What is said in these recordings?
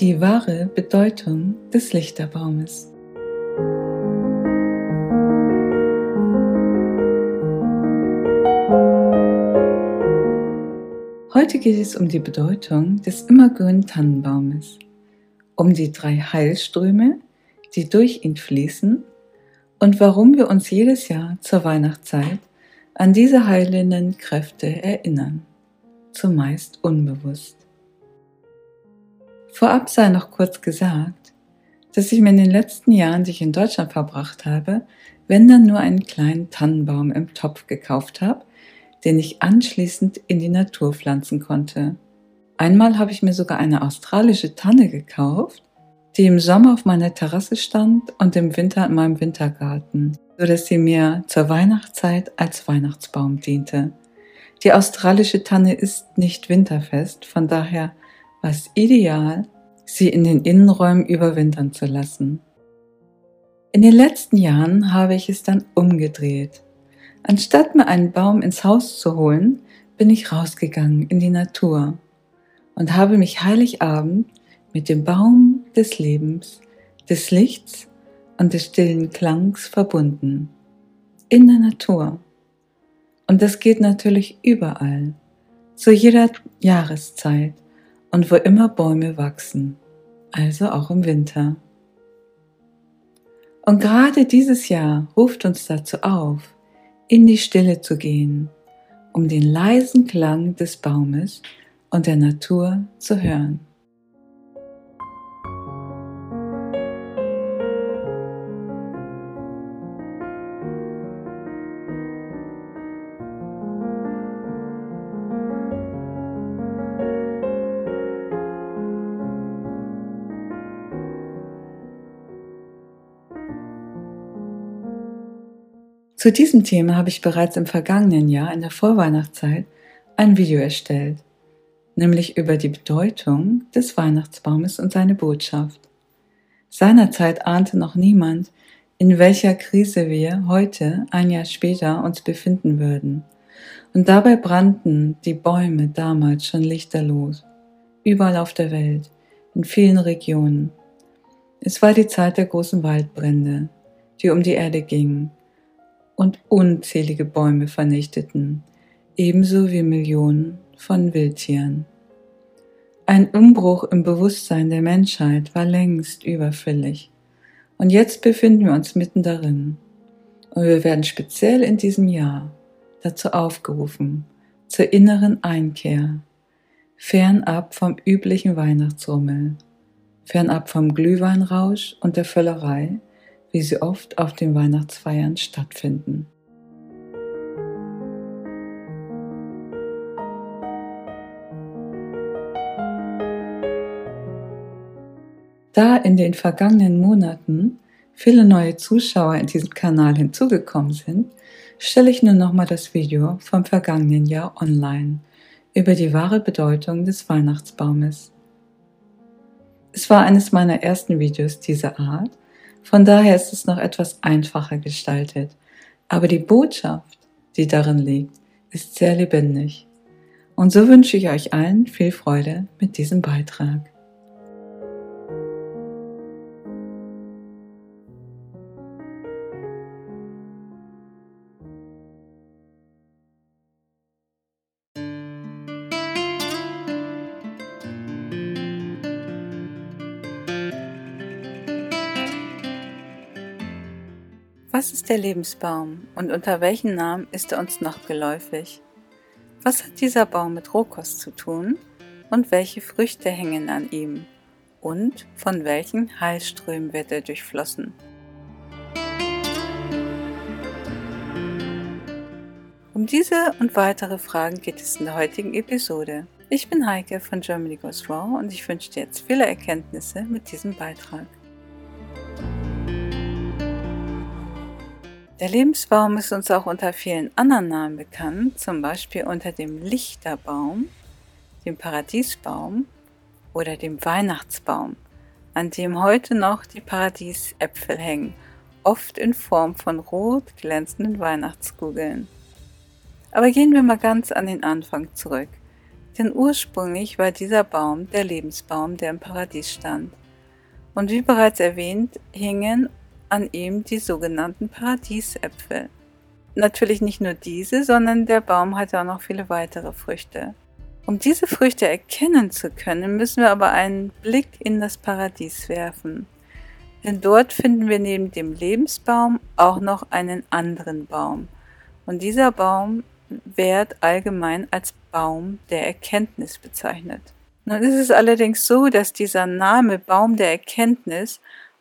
Die wahre Bedeutung des Lichterbaumes. Heute geht es um die Bedeutung des immergrünen Tannenbaumes, um die drei Heilströme, die durch ihn fließen und warum wir uns jedes Jahr zur Weihnachtszeit an diese heilenden Kräfte erinnern, zumeist unbewusst. Vorab sei noch kurz gesagt, dass ich mir in den letzten Jahren, die ich in Deutschland verbracht habe, wenn dann nur einen kleinen Tannenbaum im Topf gekauft habe, den ich anschließend in die Natur pflanzen konnte. Einmal habe ich mir sogar eine australische Tanne gekauft, die im Sommer auf meiner Terrasse stand und im Winter in meinem Wintergarten, so dass sie mir zur Weihnachtszeit als Weihnachtsbaum diente. Die australische Tanne ist nicht winterfest, von daher war es ideal, sie in den Innenräumen überwintern zu lassen. In den letzten Jahren habe ich es dann umgedreht Anstatt mir einen Baum ins Haus zu holen, bin ich rausgegangen in die Natur und habe mich Heiligabend mit dem Baum des Lebens, des Lichts und des stillen Klangs verbunden. In der Natur. Und das geht natürlich überall, zu jeder Jahreszeit und wo immer Bäume wachsen, also auch im Winter. Und gerade dieses Jahr ruft uns dazu auf, in die Stille zu gehen, um den leisen Klang des Baumes und der Natur zu hören. Zu diesem Thema habe ich bereits im vergangenen Jahr in der Vorweihnachtszeit ein Video erstellt, nämlich über die Bedeutung des Weihnachtsbaumes und seine Botschaft. Seinerzeit ahnte noch niemand, in welcher Krise wir heute, ein Jahr später, uns befinden würden. Und dabei brannten die Bäume damals schon lichterlos, überall auf der Welt, in vielen Regionen. Es war die Zeit der großen Waldbrände, die um die Erde gingen und unzählige Bäume vernichteten, ebenso wie Millionen von Wildtieren. Ein Umbruch im Bewusstsein der Menschheit war längst überfällig. Und jetzt befinden wir uns mitten darin. Und wir werden speziell in diesem Jahr dazu aufgerufen, zur inneren Einkehr, fernab vom üblichen Weihnachtsrummel, fernab vom Glühweinrausch und der Völlerei, wie sie oft auf den Weihnachtsfeiern stattfinden. Da in den vergangenen Monaten viele neue Zuschauer in diesem Kanal hinzugekommen sind, stelle ich nun nochmal das Video vom vergangenen Jahr online über die wahre Bedeutung des Weihnachtsbaumes. Es war eines meiner ersten Videos dieser Art von daher ist es noch etwas einfacher gestaltet. Aber die Botschaft, die darin liegt, ist sehr lebendig. Und so wünsche ich euch allen viel Freude mit diesem Beitrag. Der Lebensbaum und unter welchen Namen ist er uns noch geläufig? Was hat dieser Baum mit Rohkost zu tun und welche Früchte hängen an ihm? Und von welchen Heilströmen wird er durchflossen? Um diese und weitere Fragen geht es in der heutigen Episode. Ich bin Heike von Germany Goes Raw und ich wünsche dir jetzt viele Erkenntnisse mit diesem Beitrag. Der Lebensbaum ist uns auch unter vielen anderen Namen bekannt, zum Beispiel unter dem Lichterbaum, dem Paradiesbaum oder dem Weihnachtsbaum, an dem heute noch die Paradiesäpfel hängen, oft in Form von rot glänzenden Weihnachtskugeln. Aber gehen wir mal ganz an den Anfang zurück, Denn ursprünglich war dieser Baum der Lebensbaum, der im Paradies stand. Und wie bereits erwähnt, hingen an ihm die sogenannten Paradiesäpfel. Natürlich nicht nur diese, sondern der Baum hatte auch noch viele weitere Früchte. Um diese Früchte erkennen zu können, müssen wir aber einen Blick in das Paradies werfen. Denn dort finden wir neben dem Lebensbaum auch noch einen anderen Baum. Und dieser Baum wird allgemein als Baum der Erkenntnis bezeichnet. Nun ist es allerdings so, dass dieser Name Baum der Erkenntnis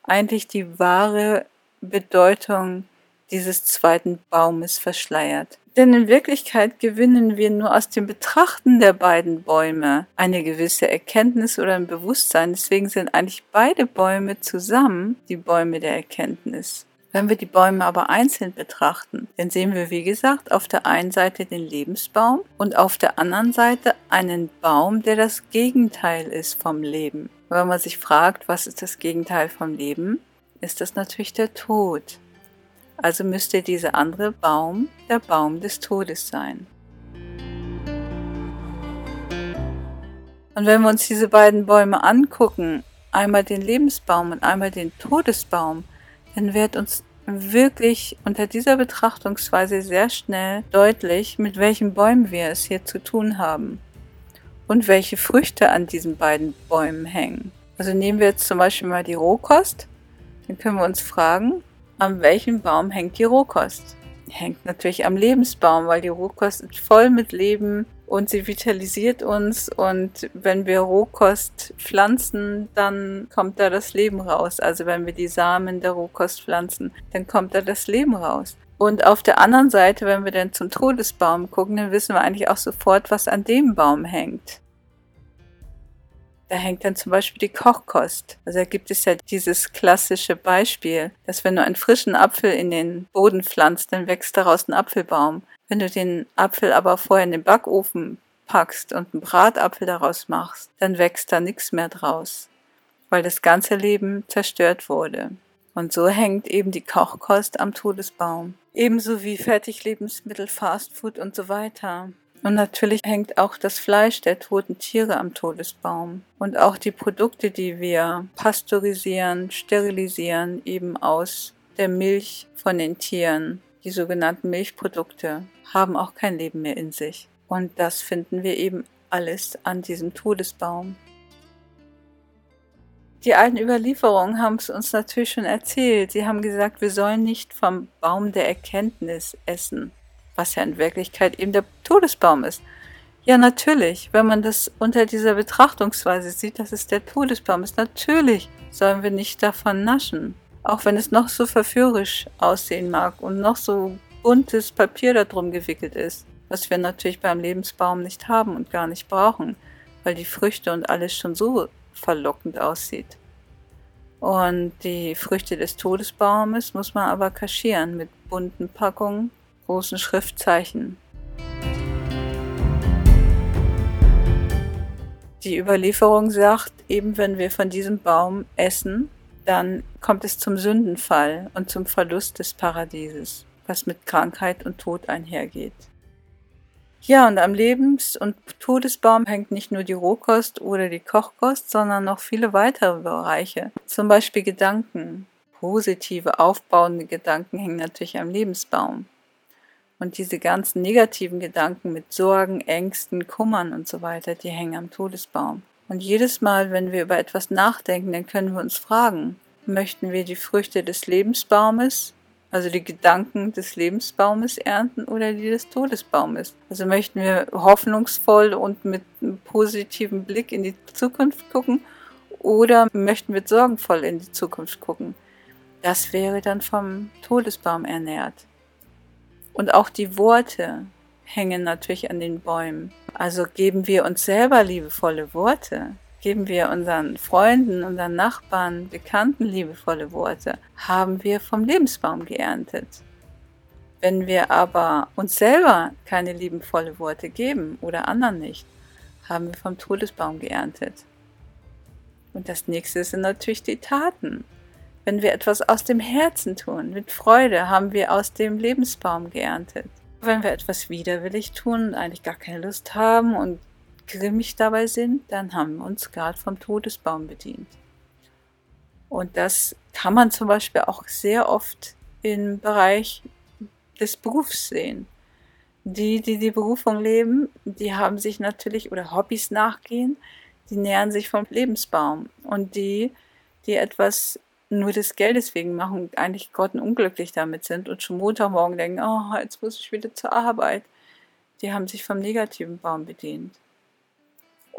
eigentlich die wahre Bedeutung dieses zweiten Baumes verschleiert. Denn in Wirklichkeit gewinnen wir nur aus dem Betrachten der beiden Bäume eine gewisse Erkenntnis oder ein Bewusstsein. Deswegen sind eigentlich beide Bäume zusammen die Bäume der Erkenntnis. Wenn wir die Bäume aber einzeln betrachten, dann sehen wir, wie gesagt, auf der einen Seite den Lebensbaum und auf der anderen Seite einen Baum, der das Gegenteil ist vom Leben. Wenn man sich fragt, was ist das Gegenteil vom Leben, ist das natürlich der Tod. Also müsste dieser andere Baum der Baum des Todes sein. Und wenn wir uns diese beiden Bäume angucken, einmal den Lebensbaum und einmal den Todesbaum, dann wird uns wirklich unter dieser Betrachtungsweise sehr schnell deutlich, mit welchen Bäumen wir es hier zu tun haben und welche Früchte an diesen beiden Bäumen hängen. Also nehmen wir jetzt zum Beispiel mal die Rohkost, dann können wir uns fragen, an welchem Baum hängt die Rohkost? Hängt natürlich am Lebensbaum, weil die Rohkost ist voll mit Leben und sie vitalisiert uns und wenn wir Rohkost pflanzen, dann kommt da das Leben raus. Also wenn wir die Samen der Rohkost pflanzen, dann kommt da das Leben raus. Und auf der anderen Seite, wenn wir dann zum Todesbaum gucken, dann wissen wir eigentlich auch sofort, was an dem Baum hängt. Da hängt dann zum Beispiel die Kochkost. Also da gibt es ja dieses klassische Beispiel, dass wenn du einen frischen Apfel in den Boden pflanzt, dann wächst daraus ein Apfelbaum. Wenn du den Apfel aber vorher in den Backofen packst und einen Bratapfel daraus machst, dann wächst da nichts mehr draus, weil das ganze Leben zerstört wurde. Und so hängt eben die Kochkost am Todesbaum. Ebenso wie Fertiglebensmittel, Fastfood und so weiter. Und natürlich hängt auch das Fleisch der toten Tiere am Todesbaum. Und auch die Produkte, die wir pasteurisieren, sterilisieren, eben aus der Milch von den Tieren, die sogenannten Milchprodukte, haben auch kein Leben mehr in sich. Und das finden wir eben alles an diesem Todesbaum. Die alten Überlieferungen haben es uns natürlich schon erzählt. Sie haben gesagt, wir sollen nicht vom Baum der Erkenntnis essen was ja in Wirklichkeit eben der Todesbaum ist. Ja, natürlich, wenn man das unter dieser Betrachtungsweise sieht, dass es der Todesbaum ist, natürlich sollen wir nicht davon naschen. Auch wenn es noch so verführerisch aussehen mag und noch so buntes Papier darum gewickelt ist, was wir natürlich beim Lebensbaum nicht haben und gar nicht brauchen, weil die Früchte und alles schon so verlockend aussieht. Und die Früchte des Todesbaumes muss man aber kaschieren mit bunten Packungen großen Schriftzeichen. Die Überlieferung sagt, eben wenn wir von diesem Baum essen, dann kommt es zum Sündenfall und zum Verlust des Paradieses, was mit Krankheit und Tod einhergeht. Ja, und am Lebens- und Todesbaum hängt nicht nur die Rohkost oder die Kochkost, sondern noch viele weitere Bereiche. Zum Beispiel Gedanken. Positive, aufbauende Gedanken hängen natürlich am Lebensbaum. Und diese ganzen negativen Gedanken mit Sorgen, Ängsten, Kummern und so weiter, die hängen am Todesbaum. Und jedes Mal, wenn wir über etwas nachdenken, dann können wir uns fragen, möchten wir die Früchte des Lebensbaumes, also die Gedanken des Lebensbaumes ernten oder die des Todesbaumes? Also möchten wir hoffnungsvoll und mit einem positiven Blick in die Zukunft gucken oder möchten wir sorgenvoll in die Zukunft gucken? Das wäre dann vom Todesbaum ernährt. Und auch die Worte hängen natürlich an den Bäumen. Also geben wir uns selber liebevolle Worte, geben wir unseren Freunden, unseren Nachbarn, Bekannten liebevolle Worte, haben wir vom Lebensbaum geerntet. Wenn wir aber uns selber keine liebevolle Worte geben oder anderen nicht, haben wir vom Todesbaum geerntet. Und das nächste sind natürlich die Taten. Wenn wir etwas aus dem Herzen tun, mit Freude, haben wir aus dem Lebensbaum geerntet. Wenn wir etwas widerwillig tun und eigentlich gar keine Lust haben und grimmig dabei sind, dann haben wir uns gerade vom Todesbaum bedient. Und das kann man zum Beispiel auch sehr oft im Bereich des Berufs sehen. Die, die die Berufung leben, die haben sich natürlich oder Hobbys nachgehen, die nähern sich vom Lebensbaum. Und die, die etwas nur des Geldes wegen machen, eigentlich Gott unglücklich damit sind und schon Montagmorgen denken, oh, jetzt muss ich wieder zur Arbeit, die haben sich vom negativen Baum bedient.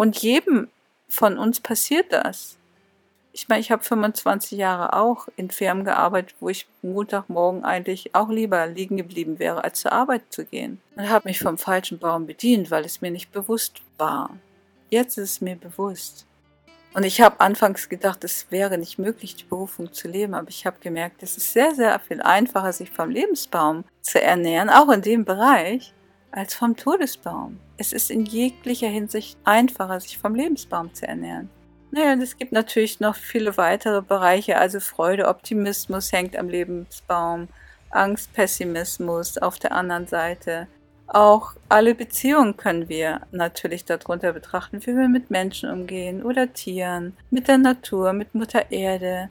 Und jedem von uns passiert das ich meine, ich habe 25 Jahre auch in Firmen gearbeitet, wo ich Montagmorgen eigentlich auch lieber liegen geblieben wäre, als zur Arbeit zu gehen. Und habe mich vom falschen Baum bedient, weil es mir nicht bewusst war. Jetzt ist es mir bewusst. Und ich habe anfangs gedacht, es wäre nicht möglich, die Berufung zu leben, aber ich habe gemerkt, es ist sehr, sehr viel einfacher, sich vom Lebensbaum zu ernähren, auch in dem Bereich, als vom Todesbaum. Es ist in jeglicher Hinsicht einfacher, sich vom Lebensbaum zu ernähren. Naja, und es gibt natürlich noch viele weitere Bereiche, also Freude, Optimismus hängt am Lebensbaum, Angst, Pessimismus auf der anderen Seite. Auch alle Beziehungen können wir natürlich darunter betrachten, wie wir mit Menschen umgehen oder Tieren, mit der Natur, mit Mutter Erde,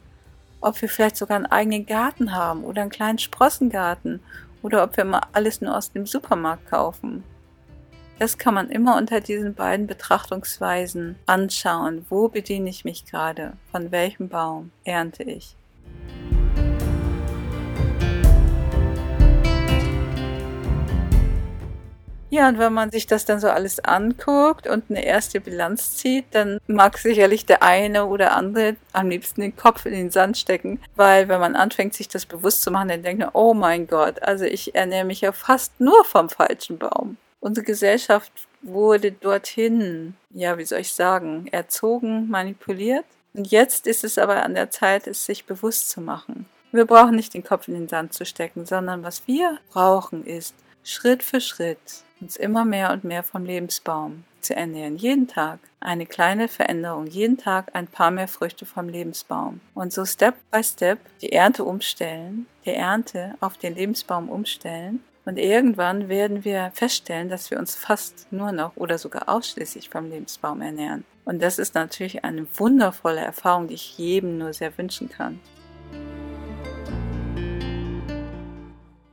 ob wir vielleicht sogar einen eigenen Garten haben oder einen kleinen Sprossengarten oder ob wir mal alles nur aus dem Supermarkt kaufen. Das kann man immer unter diesen beiden Betrachtungsweisen anschauen. Wo bediene ich mich gerade? Von welchem Baum ernte ich? Ja, und wenn man sich das dann so alles anguckt und eine erste Bilanz zieht, dann mag sicherlich der eine oder andere am liebsten den Kopf in den Sand stecken, weil wenn man anfängt, sich das bewusst zu machen, dann denkt man, oh mein Gott, also ich ernähre mich ja fast nur vom falschen Baum. Unsere Gesellschaft wurde dorthin, ja, wie soll ich sagen, erzogen, manipuliert. Und jetzt ist es aber an der Zeit, es sich bewusst zu machen. Wir brauchen nicht den Kopf in den Sand zu stecken, sondern was wir brauchen ist, Schritt für Schritt uns immer mehr und mehr vom Lebensbaum zu ernähren. Jeden Tag eine kleine Veränderung, jeden Tag ein paar mehr Früchte vom Lebensbaum. Und so Step by Step die Ernte umstellen, die Ernte auf den Lebensbaum umstellen und irgendwann werden wir feststellen, dass wir uns fast nur noch oder sogar ausschließlich vom Lebensbaum ernähren. Und das ist natürlich eine wundervolle Erfahrung, die ich jedem nur sehr wünschen kann.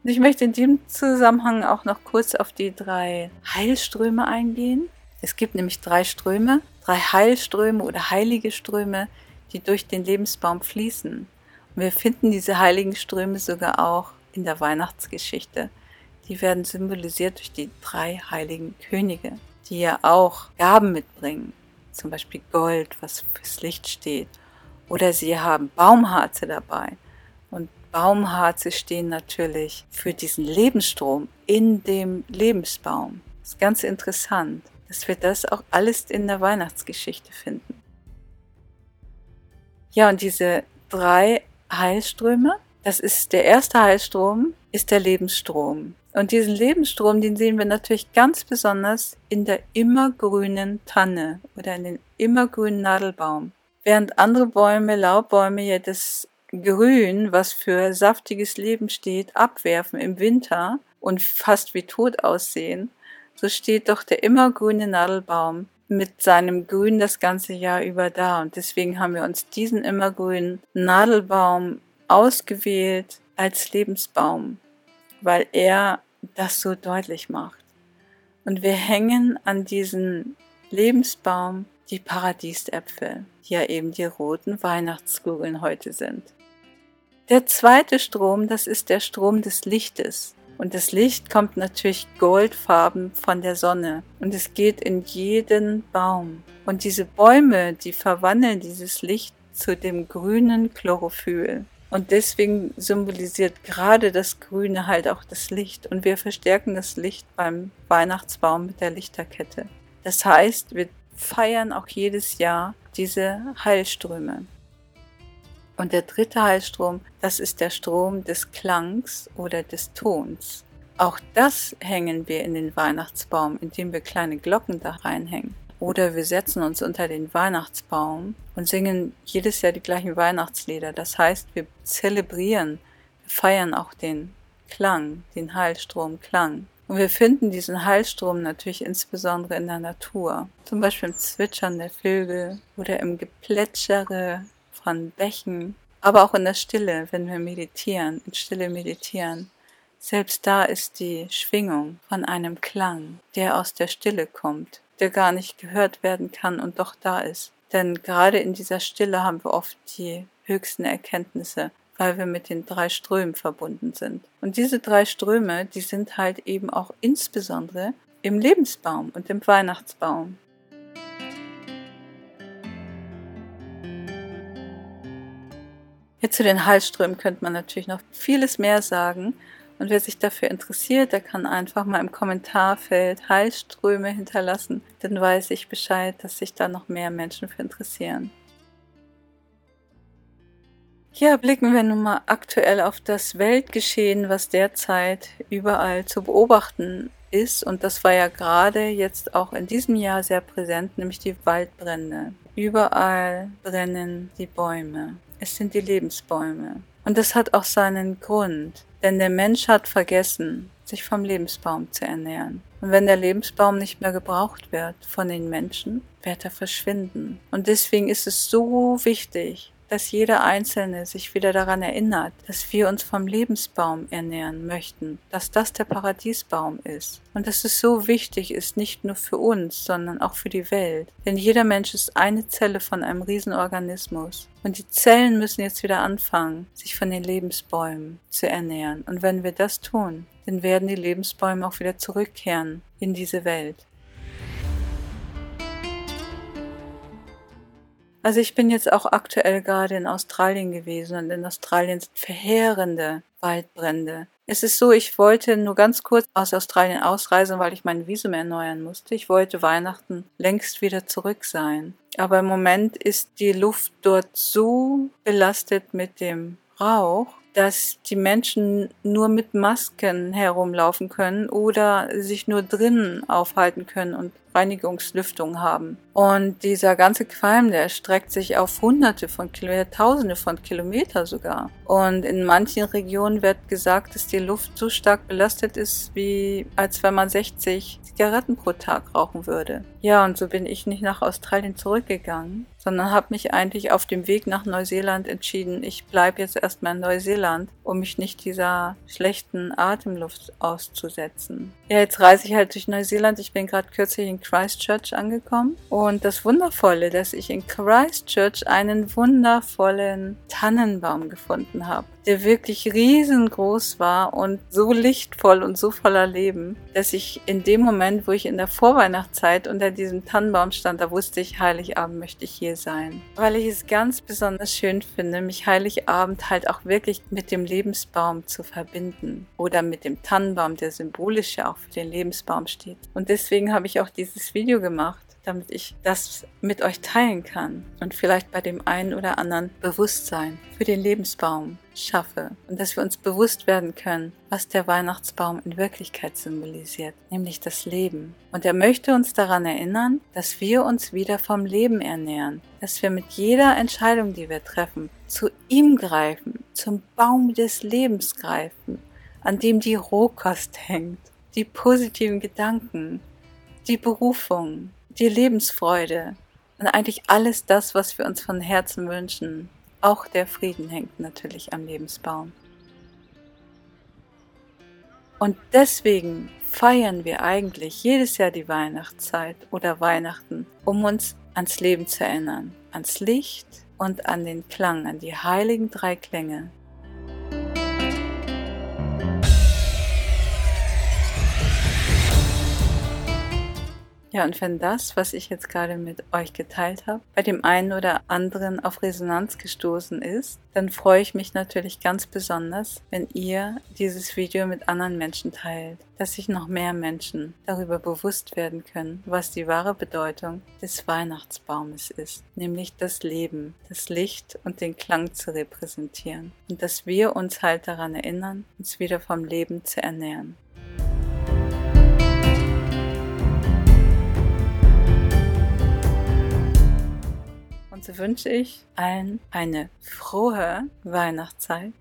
Ich möchte in dem Zusammenhang auch noch kurz auf die drei Heilströme eingehen. Es gibt nämlich drei Ströme, drei Heilströme oder heilige Ströme, die durch den Lebensbaum fließen. Und wir finden diese heiligen Ströme sogar auch in der Weihnachtsgeschichte. Die werden symbolisiert durch die drei heiligen Könige, die ja auch Gaben mitbringen. Zum Beispiel Gold, was fürs Licht steht. Oder sie haben Baumharze dabei. Baumharze stehen natürlich für diesen Lebensstrom in dem Lebensbaum. Das ist ganz interessant, dass wir das auch alles in der Weihnachtsgeschichte finden. Ja, und diese drei Heilströme, das ist der erste Heilstrom, ist der Lebensstrom. Und diesen Lebensstrom, den sehen wir natürlich ganz besonders in der immergrünen Tanne oder in den immergrünen Nadelbaum. Während andere Bäume, Laubbäume ja das Grün, was für saftiges Leben steht, abwerfen im Winter und fast wie tot aussehen, so steht doch der immergrüne Nadelbaum mit seinem Grün das ganze Jahr über da. Und deswegen haben wir uns diesen immergrünen Nadelbaum ausgewählt als Lebensbaum, weil er das so deutlich macht. Und wir hängen an diesen Lebensbaum die Paradiesäpfel, die ja eben die roten Weihnachtskugeln heute sind. Der zweite Strom, das ist der Strom des Lichtes. Und das Licht kommt natürlich goldfarben von der Sonne. Und es geht in jeden Baum. Und diese Bäume, die verwandeln dieses Licht zu dem grünen Chlorophyll. Und deswegen symbolisiert gerade das Grüne halt auch das Licht. Und wir verstärken das Licht beim Weihnachtsbaum mit der Lichterkette. Das heißt, wir feiern auch jedes Jahr diese Heilströme. Und der dritte Heilstrom, das ist der Strom des Klangs oder des Tons. Auch das hängen wir in den Weihnachtsbaum, indem wir kleine Glocken da reinhängen. Oder wir setzen uns unter den Weihnachtsbaum und singen jedes Jahr die gleichen Weihnachtslieder. Das heißt, wir zelebrieren, wir feiern auch den Klang, den Heilstrom Klang. Und wir finden diesen Heilstrom natürlich insbesondere in der Natur. Zum Beispiel im Zwitschern der Vögel oder im Geplätschere von Bächen, aber auch in der Stille, wenn wir meditieren, in Stille meditieren. Selbst da ist die Schwingung von einem Klang, der aus der Stille kommt, der gar nicht gehört werden kann und doch da ist. Denn gerade in dieser Stille haben wir oft die höchsten Erkenntnisse, weil wir mit den drei Strömen verbunden sind. Und diese drei Ströme, die sind halt eben auch insbesondere im Lebensbaum und im Weihnachtsbaum. Jetzt zu den Heilströmen könnte man natürlich noch vieles mehr sagen. Und wer sich dafür interessiert, der kann einfach mal im Kommentarfeld Heilströme hinterlassen. Dann weiß ich Bescheid, dass sich da noch mehr Menschen für interessieren. Ja, blicken wir nun mal aktuell auf das Weltgeschehen, was derzeit überall zu beobachten ist. Und das war ja gerade jetzt auch in diesem Jahr sehr präsent, nämlich die Waldbrände. Überall brennen die Bäume. Es sind die Lebensbäume. Und das hat auch seinen Grund, denn der Mensch hat vergessen, sich vom Lebensbaum zu ernähren. Und wenn der Lebensbaum nicht mehr gebraucht wird von den Menschen, wird er verschwinden. Und deswegen ist es so wichtig, dass jeder Einzelne sich wieder daran erinnert, dass wir uns vom Lebensbaum ernähren möchten, dass das der Paradiesbaum ist und dass es so wichtig ist, nicht nur für uns, sondern auch für die Welt. Denn jeder Mensch ist eine Zelle von einem Riesenorganismus und die Zellen müssen jetzt wieder anfangen, sich von den Lebensbäumen zu ernähren. Und wenn wir das tun, dann werden die Lebensbäume auch wieder zurückkehren in diese Welt. Also ich bin jetzt auch aktuell gerade in Australien gewesen und in Australien sind verheerende Waldbrände. Es ist so, ich wollte nur ganz kurz aus Australien ausreisen, weil ich mein Visum erneuern musste. Ich wollte Weihnachten längst wieder zurück sein. Aber im Moment ist die Luft dort so belastet mit dem Rauch, dass die Menschen nur mit Masken herumlaufen können oder sich nur drinnen aufhalten können und Reinigungslüftung haben. Und dieser ganze Qualm, der erstreckt sich auf hunderte von Kilometern, tausende von Kilometern sogar. Und in manchen Regionen wird gesagt, dass die Luft so stark belastet ist, wie als wenn man 60 Zigaretten pro Tag rauchen würde. Ja, und so bin ich nicht nach Australien zurückgegangen, sondern habe mich eigentlich auf dem Weg nach Neuseeland entschieden, ich bleibe jetzt erstmal in Neuseeland, um mich nicht dieser schlechten Atemluft auszusetzen. Ja, jetzt reise ich halt durch Neuseeland. Ich bin gerade kürzlich in Christchurch angekommen. Und das Wundervolle, dass ich in Christchurch einen wundervollen Tannenbaum gefunden habe der wirklich riesengroß war und so lichtvoll und so voller Leben, dass ich in dem Moment, wo ich in der Vorweihnachtszeit unter diesem Tannenbaum stand, da wusste ich, Heiligabend möchte ich hier sein. Weil ich es ganz besonders schön finde, mich Heiligabend halt auch wirklich mit dem Lebensbaum zu verbinden oder mit dem Tannenbaum, der symbolisch ja auch für den Lebensbaum steht. Und deswegen habe ich auch dieses Video gemacht damit ich das mit euch teilen kann und vielleicht bei dem einen oder anderen Bewusstsein für den Lebensbaum schaffe und dass wir uns bewusst werden können, was der Weihnachtsbaum in Wirklichkeit symbolisiert, nämlich das Leben. Und er möchte uns daran erinnern, dass wir uns wieder vom Leben ernähren, dass wir mit jeder Entscheidung, die wir treffen, zu ihm greifen, zum Baum des Lebens greifen, an dem die Rohkost hängt, die positiven Gedanken, die Berufung, die Lebensfreude und eigentlich alles das, was wir uns von Herzen wünschen. Auch der Frieden hängt natürlich am Lebensbaum. Und deswegen feiern wir eigentlich jedes Jahr die Weihnachtszeit oder Weihnachten, um uns ans Leben zu erinnern, ans Licht und an den Klang, an die heiligen drei Klänge, Ja, und wenn das, was ich jetzt gerade mit euch geteilt habe, bei dem einen oder anderen auf Resonanz gestoßen ist, dann freue ich mich natürlich ganz besonders, wenn ihr dieses Video mit anderen Menschen teilt, dass sich noch mehr Menschen darüber bewusst werden können, was die wahre Bedeutung des Weihnachtsbaumes ist, nämlich das Leben, das Licht und den Klang zu repräsentieren und dass wir uns halt daran erinnern, uns wieder vom Leben zu ernähren. Wünsche ich allen eine frohe Weihnachtszeit